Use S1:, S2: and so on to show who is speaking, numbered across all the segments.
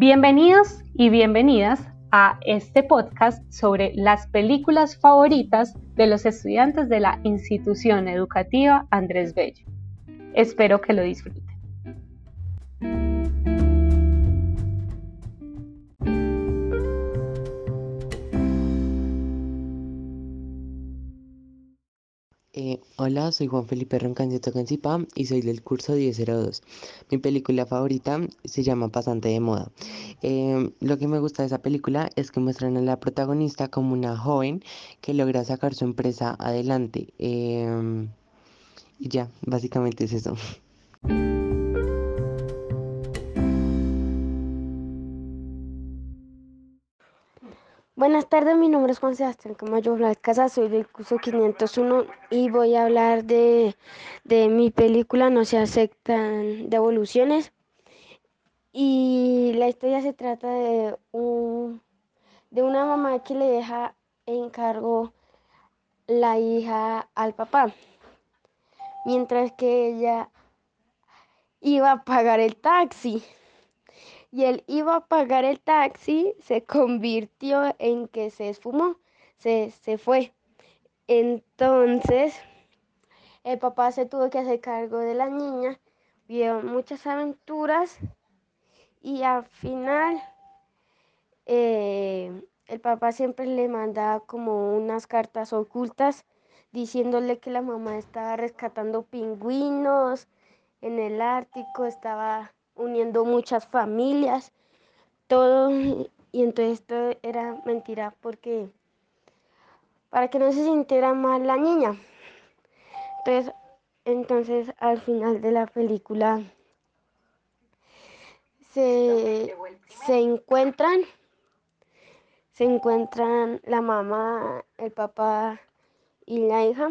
S1: Bienvenidos y bienvenidas a este podcast sobre las películas favoritas de los estudiantes de la institución educativa Andrés Bello. Espero que lo disfruten.
S2: Hola, soy Juan Felipe Roncancito Cancipá y soy del curso 1002. Mi película favorita se llama Pasante de Moda. Em, lo que me gusta de esa película es que muestran a la protagonista como una joven que logra sacar su empresa adelante. Em, y ya, básicamente es eso.
S3: Buenas tardes, mi nombre es Juan Sebastián Camayo Blas Casa, soy del curso 501 y voy a hablar de, mi película No se aceptan devoluciones. Y la historia se trata de, un, de una mamá que le deja encargo la hija al papá, mientras que ella iba a pagar el taxi y él iba a pagar el taxi, se convirtió en que se esfumó, se, fue. Entonces, el papá se tuvo que hacer cargo de la niña, vio muchas aventuras y al final eh, el papá siempre le mandaba como unas cartas ocultas diciéndole que la mamá estaba rescatando pingüinos en el Ártico, estaba uniendo muchas familias, todo, y entonces esto era mentira porque para que no se sintiera mal la niña. Entonces, entonces al final de la película se, se encuentran, se encuentran la mamá, el papá y la hija.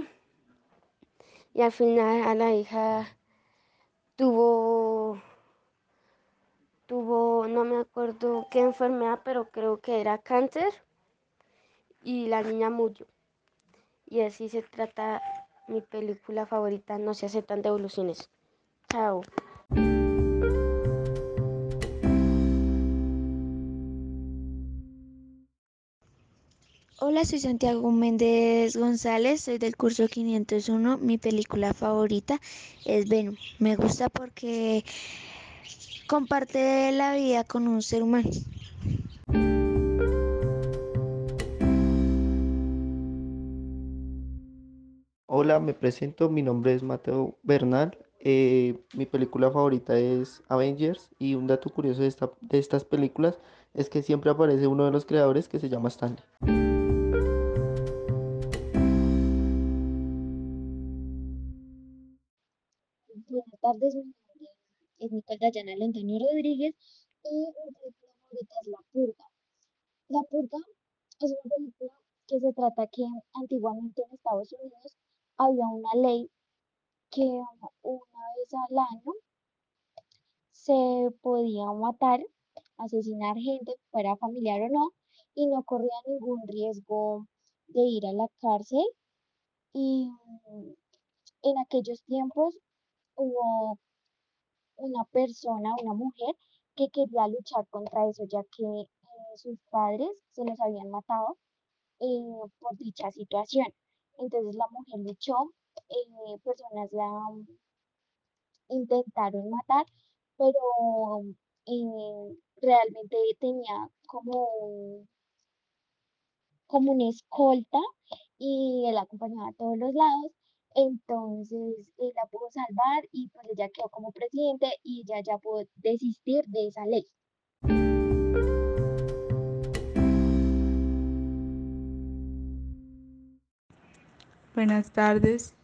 S3: Y al final a la hija tuvo tuvo, no me acuerdo qué enfermedad, pero creo que era cáncer y la niña murió. Y así se trata mi película favorita, No se aceptan devoluciones. Chao.
S4: Hola, soy Santiago Méndez González, soy del curso 501. Mi película favorita es Venom. Me gusta porque comparte la vida con un ser humano.
S5: Hola, me presento, mi nombre es Mateo Bernal. Eh, mi película favorita es Avengers y un dato curioso de, de estas películas es que siempre aparece uno de los creadores que se llama Stanley.
S6: Buenas tardes, es Nicole Dayana Antonio Rodríguez y mi película favorita es La Purga. La Purga es una película que se trata que antiguamente en Estados Unidos había una ley que una vez al año se podía matar, asesinar gente, fuera familiar o no, y no corría ningún riesgo de ir a la cárcel. Y en aquellos tiempos hubo una persona, una mujer que quería luchar contra eso, ya que eh, sus padres se los habían matado eh, por dicha situación. Entonces la mujer luchó, eh, personas la intentaron matar, pero realmente tenía como, como una escolta y él acompañaba a todos los lados entonces, él la pudo salvar y pues ella quedó como presidente y ella ya pudo desistir de esa ley.
S7: Buenas tardes.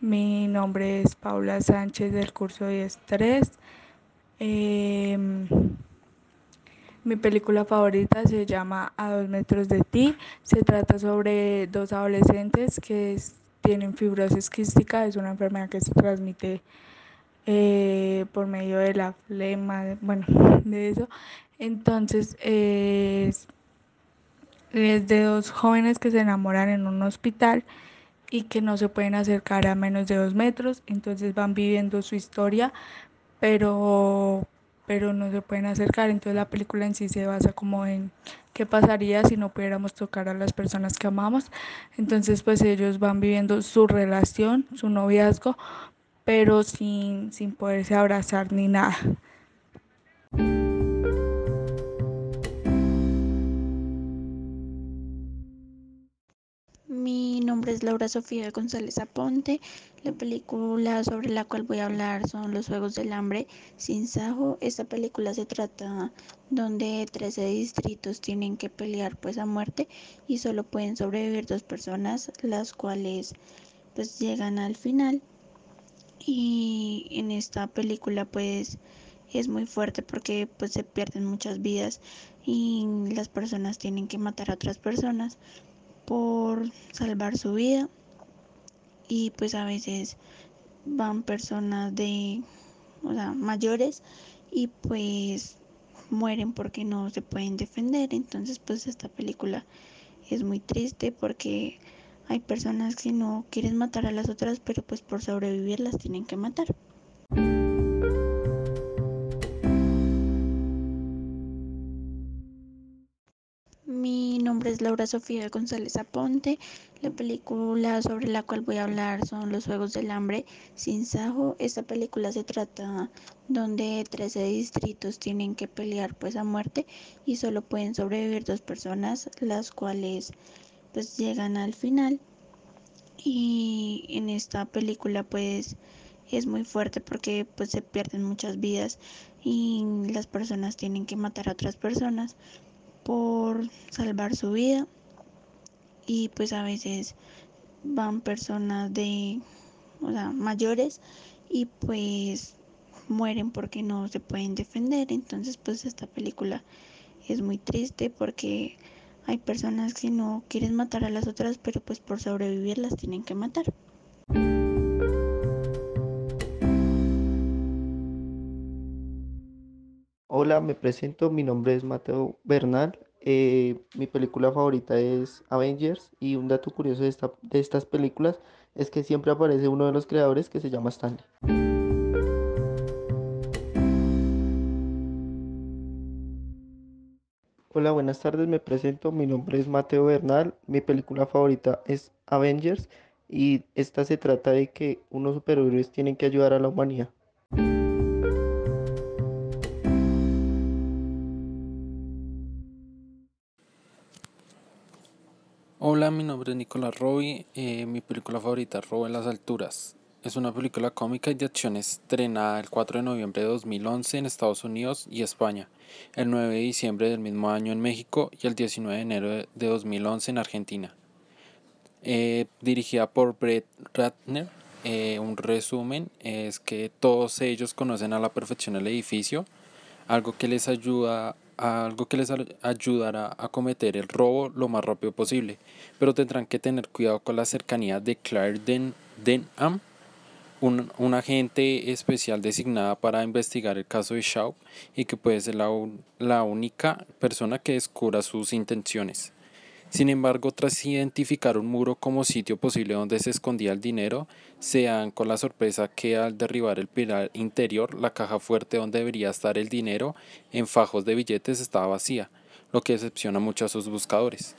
S7: Mi nombre es Paula Sánchez del curso 10.3. Eh, mi película favorita se llama A dos metros de ti. Se trata sobre dos adolescentes que tienen fibrosis quística, es una enfermedad que se transmite eh, por medio de la flema, bueno, de eso. Entonces, es, es de dos jóvenes que se enamoran en un hospital y que no se pueden acercar a menos de dos metros, entonces van viviendo su historia, pero pero no se pueden acercar. Entonces la película en sí se basa como en qué pasaría si no pudiéramos tocar a las personas que amamos. Entonces pues ellos van viviendo su relación, su noviazgo, pero sin, sin poderse abrazar ni nada.
S4: Es Laura Sofía González Aponte. La película sobre la cual voy a hablar son Los Juegos del Hambre sin Sajo. Esta película se trata donde 13 distritos tienen que pelear pues a muerte y solo pueden sobrevivir dos personas, las cuales pues llegan al final. Y en esta película pues es muy fuerte porque pues se pierden muchas vidas y las personas tienen que matar a otras personas por salvar su vida. Y pues a veces van personas de o sea, mayores y pues mueren porque no se pueden defender. Entonces pues esta película es muy triste porque hay personas que no quieren matar a las otras pero pues por sobrevivir las tienen que matar Laura Sofía González Aponte. La película sobre la cual voy a hablar son Los Juegos del Hambre sin Sajo. Esta película se trata donde 13 distritos tienen que pelear pues a muerte y solo pueden sobrevivir dos personas, las cuales pues llegan al final. Y en esta película pues es muy fuerte porque pues se pierden muchas vidas y las personas tienen que matar a otras personas por salvar su vida. Y pues a veces van personas de o sea, mayores y pues mueren porque no se pueden defender. Entonces pues esta película es muy triste porque hay personas que no quieren matar a las otras pero pues por sobrevivir las tienen que matar
S5: Hola, me presento, mi nombre es Mateo Bernal. eh, mi película favorita es Avengers y un dato curioso de, esta- de estas películas es que siempre aparece uno de los creadores que se llama Stanley. Hola, buenas tardes, me presento, mi nombre es Mateo Bernal, mi película favorita es Avengers y esta se trata de que unos superhéroes tienen que ayudar a la humanidad.
S8: Hola, mi nombre es Nicolás Roby. eh, mi película favorita es Robo en las Alturas. Es una película cómica y de acción estrenada el 4 de noviembre de 2011 en Estados Unidos y España, el 9 de diciembre del mismo año en México y el 19 de enero de de 2011 en Argentina. Eh, dirigida por Brett Ratner. eh, un resumen es que todos ellos conocen a la perfección el edificio, algo que les ayuda algo que les ayudará a cometer el robo lo más rápido posible, pero tendrán que tener cuidado con la cercanía de Claire Den Denham, un, un agente especial designada para investigar el caso de Shaw y que puede ser la, la única persona que descubra sus intenciones. Sin embargo, tras identificar un muro como sitio posible donde se escondía el dinero, se dan con la sorpresa que al derribar el pilar interior, la caja fuerte donde debería estar el dinero en fajos de billetes estaba vacía, lo que decepciona mucho a sus buscadores.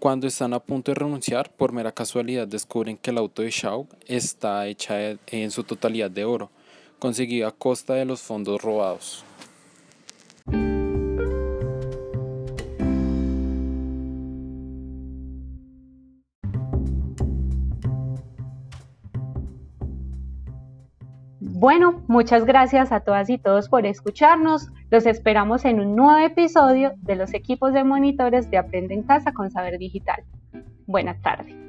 S8: Cuando están a punto de renunciar, por mera casualidad descubren que el auto de Shaw está hecha en su totalidad de oro, conseguido a costa de los fondos robados.
S1: Bueno, muchas gracias a todas y todos por escucharnos. Los esperamos en un nuevo episodio de los equipos de monitores de Aprende en Casa con Saber Digital. Buenas tardes.